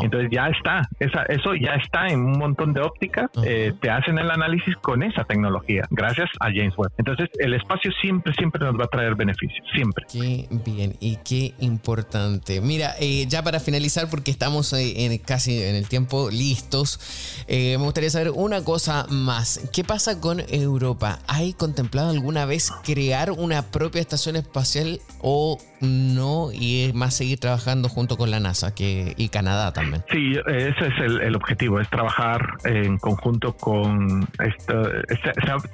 E: Entonces ya está, esa, eso ya está en un montón de ópticas, te hacen el análisis con esa tecnología, gracias a James Webb. Entonces el espacio siempre, siempre nos va traer beneficios, siempre.
A: Qué bien y qué importante. Mira, eh, ya para finalizar, porque estamos eh, casi en el tiempo listos, eh, me gustaría saber una cosa más. ¿Qué pasa con Europa? ¿Hay contemplado alguna vez crear una propia estación espacial o no? Y es más seguir trabajando junto con la NASA que, y Canadá también.
E: Sí, ese es el, objetivo, es trabajar en conjunto con esto.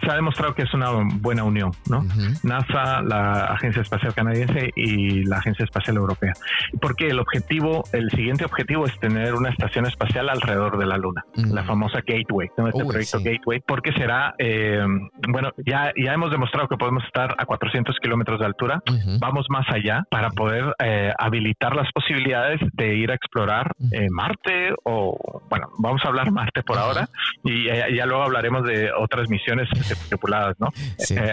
E: Se, ha, demostrado que es una buena unión, ¿no? NASA, la Agencia Espacial Canadiense y la Agencia Espacial Europea. Porque el objetivo, el siguiente objetivo es tener una estación espacial alrededor de la Luna, la famosa Gateway, este proyecto Gateway, porque será, eh, bueno, ya, ya hemos demostrado que podemos estar a 400 kilómetros de altura, vamos más allá para poder eh, habilitar las posibilidades de ir a explorar eh, Marte o, bueno, vamos a hablar Marte por ahora y ya, luego hablaremos de otras misiones tripuladas, ¿no?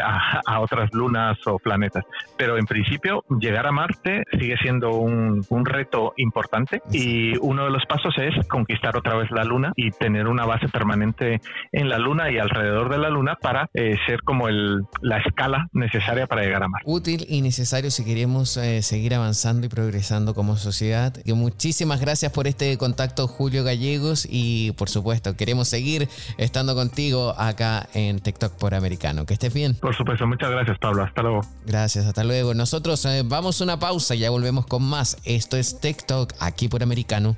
E: A, a, otras lunas o planetas. Pero en principio, llegar a Marte sigue siendo un, reto importante y uno de los pasos es conquistar otra vez la Luna y tener una base permanente en la Luna y alrededor de la Luna para eh, ser como el, la escala necesaria para llegar a Marte.
A: Útil y necesario si queremos eh, seguir avanzando y progresando como sociedad. Y muchísimas gracias por este contacto, Julio Gallegos, y por supuesto, queremos seguir estando contigo acá en TikTok por Americano. Que estés bien.
E: Por supuesto, muchas gracias, Pablo. Hasta luego.
A: Gracias, hasta luego. Nosotros eh, vamos a una pausa y ya volvemos con más. Esto es TikTok aquí por Americano.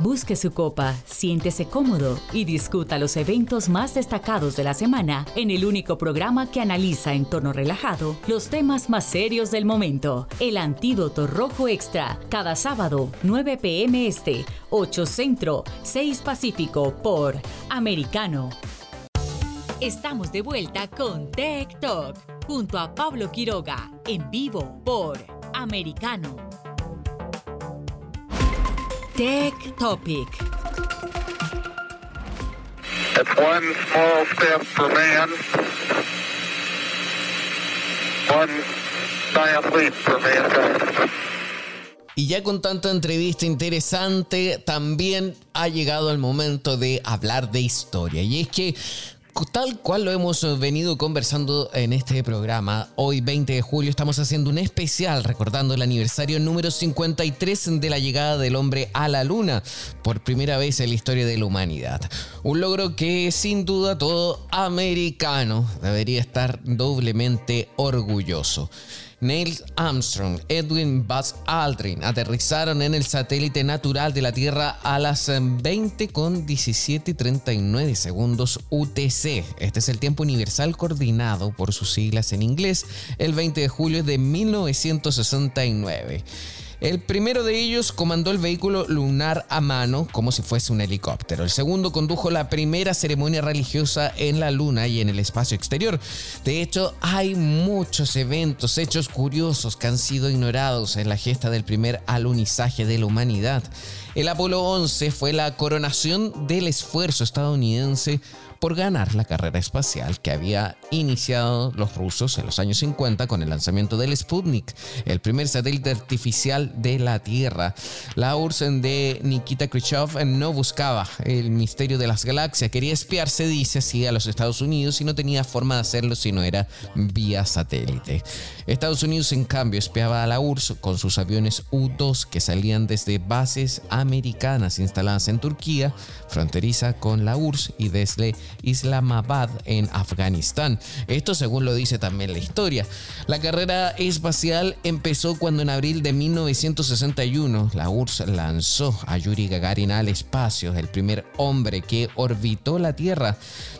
C: Busque su copa, siéntese cómodo y discuta los eventos más destacados de la semana en el único programa que analiza en tono relajado los temas más serios del momento. El Antídoto Rojo Extra, cada sábado, 9 pm este, 8 Centro, 6 Pacífico por Americano. Estamos de vuelta con Tech Talk junto a Pablo Quiroga en vivo por Americano. Tech Topic.
F: It's one small step for man, one giant leap for mankind.
A: Y ya con tanta entrevista interesante, también ha llegado el momento de hablar de historia. Y es que Tal cual lo hemos venido conversando en este programa, hoy 20 de julio estamos haciendo un especial recordando el aniversario número 53 de la llegada del hombre a la luna, por primera vez en la historia de la humanidad. Un logro que sin duda todo americano debería estar doblemente orgulloso. Neil Armstrong, Edwin Buzz Aldrin aterrizaron en el satélite natural de la Tierra a las 20 con 17:39 segundos UTC. Este es el tiempo universal coordinado por sus siglas en inglés, el 20 de julio de 1969. El primero de ellos comandó el vehículo lunar a mano como si fuese un helicóptero. El segundo condujo la primera ceremonia religiosa en la luna y en el espacio exterior. De hecho, hay muchos eventos, hechos curiosos que han sido ignorados en la gesta del primer alunizaje de la humanidad. El Apolo 11 fue la coronación del esfuerzo estadounidense por ganar la carrera espacial que había iniciado los rusos en los años 50 con el lanzamiento del Sputnik, el primer satélite artificial de la Tierra. La URSS de Nikita Khrushchev no buscaba el misterio de las galaxias, quería espiarse, dice así, a los Estados Unidos y no tenía forma de hacerlo si no era vía satélite. Estados Unidos, en cambio, espiaba a la URSS con sus aviones U-2 que salían desde bases americanas instaladas en Turquía, fronteriza con la URSS, y desde Islamabad en Afganistán. Esto según lo dice también la historia. La carrera espacial empezó cuando en abril de 1961 la URSS lanzó a Yuri Gagarin al espacio, el primer hombre que orbitó la Tierra.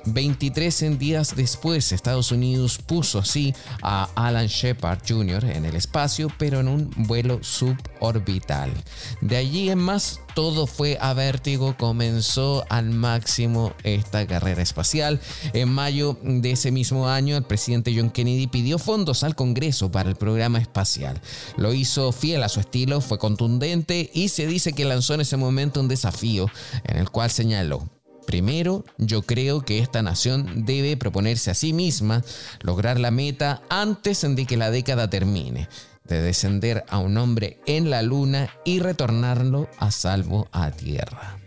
A: 23 días después, Estados Unidos puso así a Alan Shepard Jr. en el espacio, pero en un vuelo suborbital. De allí en más, todo fue a vértigo, comenzó al máximo esta carrera espacial. En mayo de ese mismo año, el presidente John Kennedy pidió fondos al Congreso para el programa espacial. Lo hizo fiel a su estilo, fue contundente y se dice que lanzó en ese momento un desafío en el cual señaló, Primero, yo creo que esta nación debe proponerse a sí misma lograr la meta antes de que la década termine de descender a un hombre en la luna y retornarlo a salvo a tierra.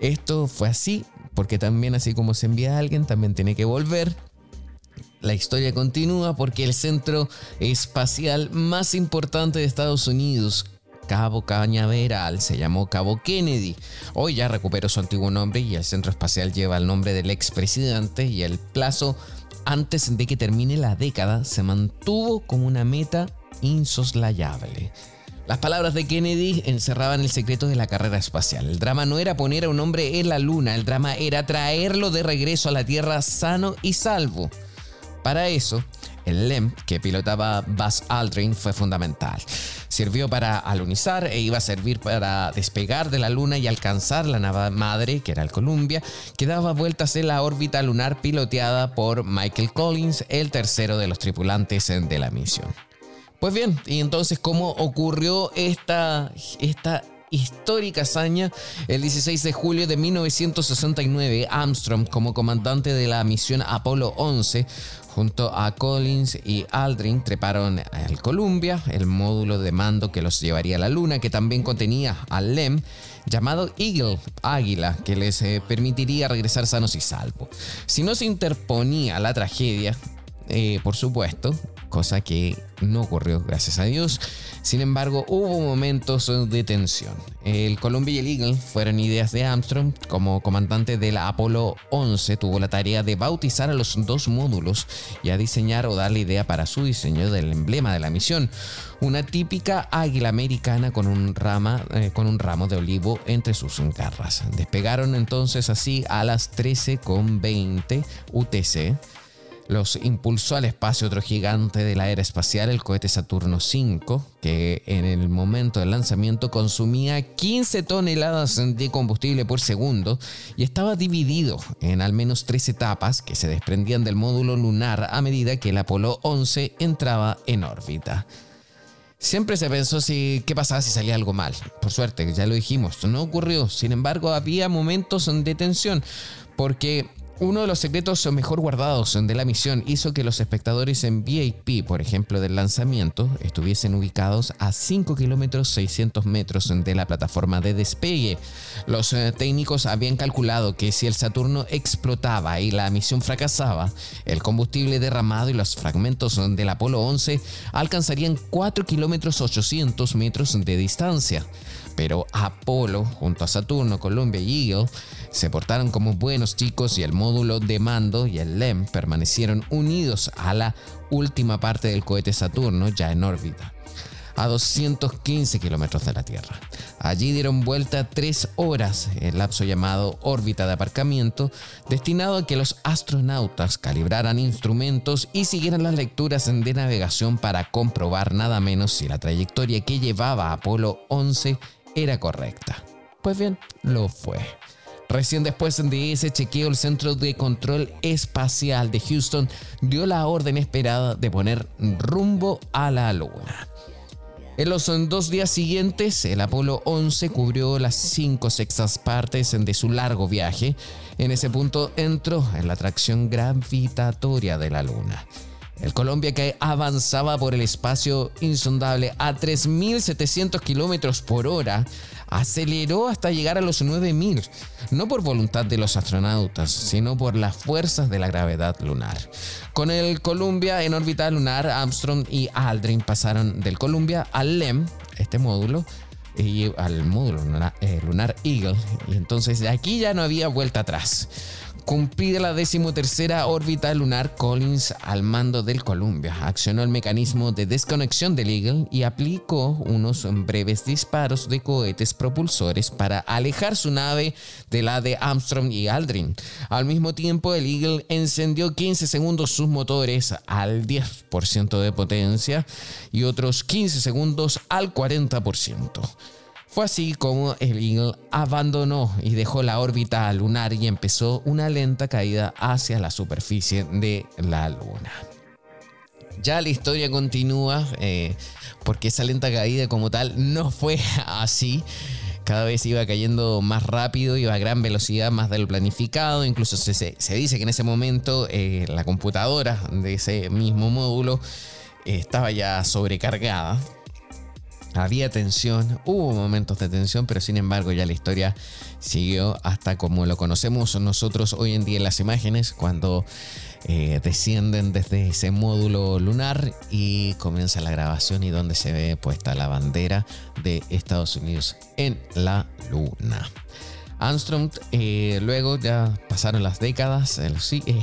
A: Esto fue así porque también así como se envía a alguien, también tiene que volver. La historia continúa porque el centro espacial más importante de Estados Unidos, Cabo Cañaveral, se llamó Cabo Kennedy. Hoy ya recuperó su antiguo nombre y el centro espacial lleva el nombre del expresidente y el plazo antes de que termine la década, se mantuvo como una meta insoslayable. Las palabras de Kennedy encerraban el secreto de la carrera espacial. El drama no era poner a un hombre en la luna, el drama era traerlo de regreso a la Tierra sano y salvo. Para eso, el LEM que pilotaba Buzz Aldrin fue fundamental. Sirvió para alunizar e iba a servir para despegar de la Luna y alcanzar la nave madre, que era el Columbia, que daba vueltas en la órbita lunar piloteada por Michael Collins, el tercero de los tripulantes de la misión. Pues bien, y entonces, ¿cómo ocurrió esta, esta histórica hazaña. El 16 de julio de 1969, Armstrong, como comandante de la misión Apolo 11, junto a Collins y Aldrin, treparon al Columbia, el módulo de mando que los llevaría a la Luna, que también contenía al LEM, llamado Eagle, Águila, que les eh, permitiría regresar sanos y salvos. Si no se interponía la tragedia, eh, por supuesto, cosa que no ocurrió, gracias a Dios. Sin embargo, hubo momentos de tensión. El Columbia y el Eagle fueron ideas de Armstrong. Como comandante de la Apolo 11, tuvo la tarea de bautizar a los dos módulos y a diseñar o dar la idea para su diseño del emblema de la misión. Una típica águila americana con un, eh, con un ramo de olivo entre sus garras. Despegaron entonces así a las 13.20 UTC los impulsó al espacio otro gigante de la era espacial, el cohete Saturno V, que en el momento del lanzamiento consumía 15 toneladas de combustible por segundo y estaba dividido en al menos tres etapas que se desprendían del módulo lunar a medida que el Apolo 11 entraba en órbita. Siempre se pensó si qué pasaba si salía algo mal. Por suerte, ya lo dijimos, no ocurrió. Sin embargo, había momentos de tensión porque uno de los secretos mejor guardados de la misión hizo que los espectadores en VIP, por ejemplo, del lanzamiento, estuviesen ubicados a 5 kilómetros 600 metros de la plataforma de despegue. Los eh, técnicos habían calculado que si el Saturno explotaba y la misión fracasaba, el combustible derramado y los fragmentos del Apolo 11 alcanzarían 4 kilómetros 800 metros de distancia pero Apolo, junto a Saturno, Columbia y Eagle, se portaron como buenos chicos y el módulo de mando y el LEM permanecieron unidos a la última parte del cohete Saturno ya en órbita a 215 kilómetros de la Tierra. Allí dieron vuelta tres horas, el lapso llamado órbita de aparcamiento, destinado a que los astronautas calibraran instrumentos y siguieran las lecturas de navegación para comprobar nada menos si la trayectoria que llevaba Apolo 11 era correcta. Pues bien, lo fue. Recién después de ese chequeo, el Centro de Control Espacial de Houston dio la orden esperada de poner rumbo a la Luna. En los dos días siguientes, el Apolo 11 cubrió las cinco sextas partes de su largo viaje. En ese punto entró en la atracción gravitatoria de la Luna. El Colombia que avanzaba por el espacio insondable a 3.700 kilómetros por hora aceleró hasta llegar a los 9.000, no por voluntad de los astronautas, sino por las fuerzas de la gravedad lunar. Con el Columbia en órbita lunar, Armstrong y Aldrin pasaron del Columbia al LEM, este módulo, y al módulo lunar, eh, lunar Eagle, y entonces de aquí ya no había vuelta atrás. Cumplida la decimotercera órbita lunar, Collins, al mando del Columbia, accionó el mecanismo de desconexión del Eagle y aplicó unos breves disparos de cohetes propulsores para alejar su nave de la de Armstrong y Aldrin. Al mismo tiempo, el Eagle encendió 15 segundos sus motores al 10% de potencia y otros 15 segundos al 40%. Fue así como el Eagle abandonó y dejó la órbita lunar y empezó una lenta caída hacia la superficie de la Luna. Ya la historia continúa eh, porque esa lenta caída como tal no fue así. Cada vez iba cayendo más rápido, iba a gran velocidad, más de lo planificado. Incluso se, dice que en ese momento eh, la computadora de ese mismo módulo eh, estaba ya sobrecargada había tensión, hubo momentos de tensión, pero sin embargo ya la historia siguió hasta como lo conocemos nosotros hoy en día en las imágenes, cuando eh, descienden desde ese módulo lunar y comienza la grabación y donde se ve puesta la bandera de Estados Unidos en la luna. Armstrong, eh, luego ya pasaron las décadas, eh,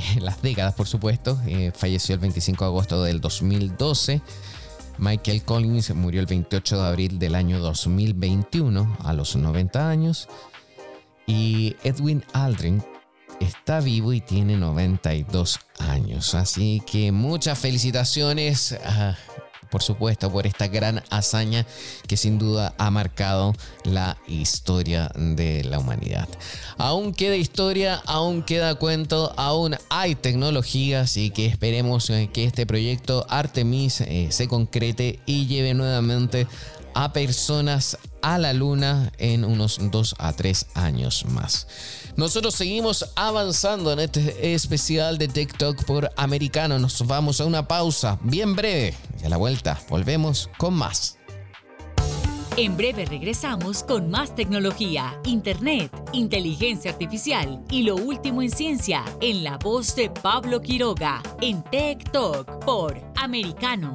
A: las décadas por supuesto, falleció el 25 de agosto del 2012 Michael Collins murió el 28 de abril del año 2021 a los 90 años y Edwin Aldrin está vivo y tiene 92 años. Así que muchas felicitaciones por supuesto, por esta gran hazaña que sin duda ha marcado la historia de la humanidad. Aún queda historia, aún queda cuento, aún hay tecnologías y que esperemos eh, que este proyecto Artemis eh, se concrete y lleve nuevamente a personas a la luna en unos 2 a 3 años más. Nosotros seguimos avanzando en este especial de TikTok por americano. Nos vamos a una pausa bien breve y a la vuelta volvemos con más.
C: En breve regresamos con más tecnología, internet, inteligencia artificial y lo último en ciencia en la voz de Pablo Quiroga en Talk por Americano.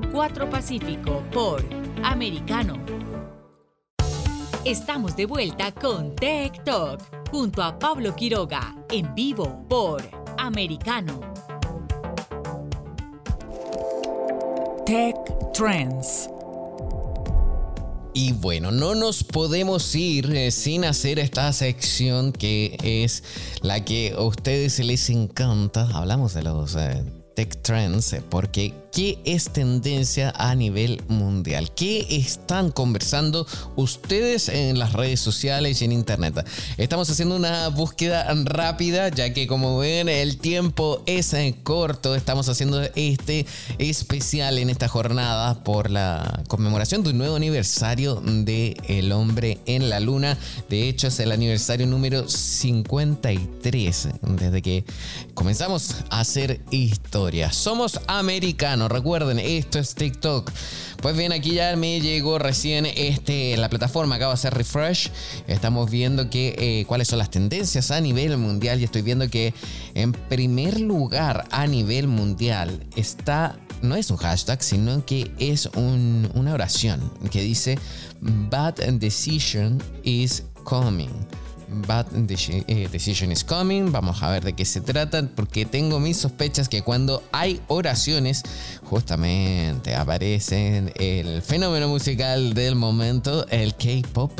C: 4 Pacífico por Americano. Estamos de vuelta con Tech Talk junto a Pablo Quiroga en vivo por Americano. Tech Trends.
A: Y bueno, no nos podemos ir eh, sin hacer esta sección que es la que a ustedes les encanta. Hablamos de los eh, Trends eh, porque ¿Qué es tendencia a nivel mundial? ¿Qué están conversando ustedes en las redes sociales y en internet? Estamos haciendo una búsqueda rápida ya que como ven el tiempo es eh, corto. Estamos haciendo este especial en esta jornada por la conmemoración de un nuevo aniversario de El hombre en la luna. De hecho es el aniversario número 53 desde que comenzamos a hacer historia. Somos americanos Recuerden, esto es TikTok. Pues bien, aquí ya me llegó recién este, la plataforma, acaba de hacer refresh. Estamos viendo que, eh, cuáles son las tendencias a nivel mundial y estoy viendo que en primer lugar a nivel mundial está, no es un hashtag, sino que es una oración que dice, Bad decision is coming. Bad eh, Decision is Coming. Vamos a ver de qué se trata, porque tengo mis sospechas que cuando hay oraciones, justamente aparece el fenómeno musical del momento, el K-Pop,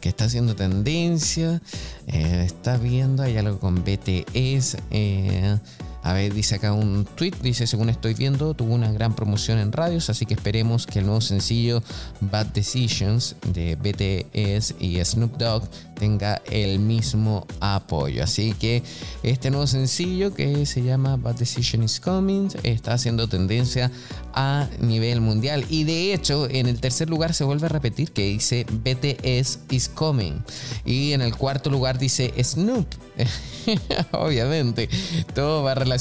A: que está haciendo tendencia. Eh, está viendo, hay algo con BTS. Eh, a ver, dice acá un tweet, dice, según estoy viendo, tuvo una gran promoción en radios, así que esperemos que el nuevo sencillo Bad Decisions de BTS y Snoop Dogg tenga el mismo apoyo. Así que este nuevo sencillo que se llama Bad Decision is Coming está haciendo tendencia a nivel mundial. Y de hecho, en el tercer lugar se vuelve a repetir que dice BTS is coming. Y en el cuarto lugar dice Snoop. Obviamente, todo va relacionado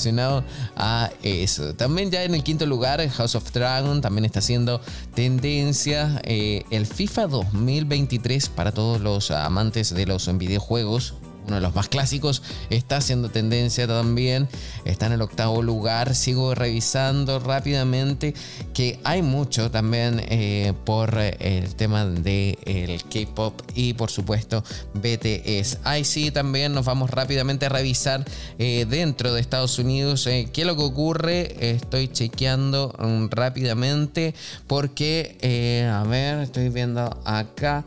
A: a eso. También ya en el quinto lugar, House of Dragon también está haciendo tendencia. Eh, el FIFA 2023 para todos los amantes de los videojuegos uno de los más clásicos, está haciendo tendencia también. Está en el octavo lugar. Sigo revisando rápidamente que hay mucho también eh, por el tema del el K-pop y por supuesto BTS. Ahí sí también nos vamos rápidamente a revisar eh, dentro de Estados Unidos eh, qué es lo que ocurre. Estoy chequeando mm, rápidamente porque, a ver, estoy viendo acá.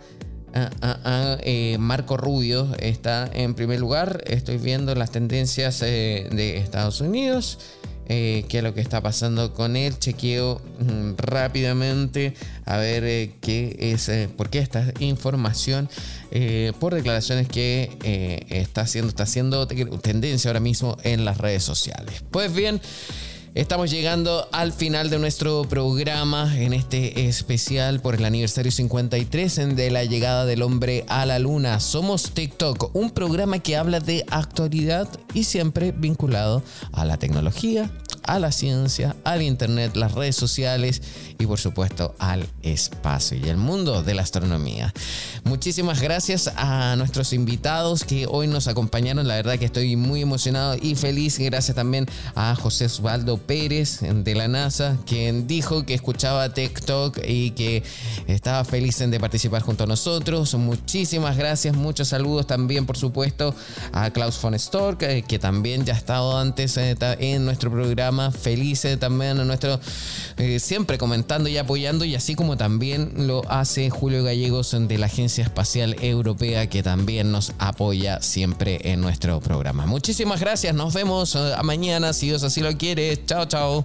A: Ah, ah, ah, eh, Marco Rubio está en primer lugar. Estoy viendo las tendencias eh, de Estados Unidos. Eh, qué es lo que está pasando con él. Chequeo mm, rápidamente a ver qué es, por qué esta información, por declaraciones que está haciendo, está haciendo tendencia ahora mismo en las redes sociales. Pues bien. Estamos llegando al final de nuestro programa en este especial por el aniversario 53 de la llegada del hombre a la luna. Somos TikTok, un programa que habla de actualidad y siempre vinculado a la tecnología, a la ciencia, al internet, las redes sociales y por supuesto al espacio y el mundo de la astronomía. Muchísimas gracias a nuestros invitados que hoy nos acompañaron. La verdad que estoy muy emocionado y feliz. Gracias también a José Osvaldo Pérez de la NASA, quien dijo que escuchaba TikTok y que estaba feliz de participar junto a nosotros. Muchísimas gracias. Muchos saludos también, por supuesto, a Klaus von Stork, eh, que también ya ha estado antes eh, en nuestro programa felices también a nuestro, eh, siempre comentando y apoyando, y así como también lo hace Julio Gallegos de la Agencia Espacial Europea, que también nos apoya siempre en nuestro programa. Muchísimas gracias, nos vemos eh, a mañana, si Dios así lo quiere. Chao, chao.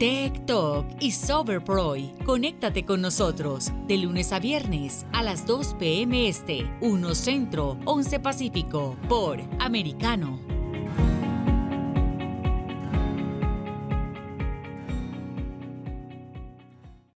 C: Tech Talk y Soberproy. Conéctate con nosotros de lunes a viernes a las 2 p.m. Este, 1 Centro, 11 Pacífico, por Americano.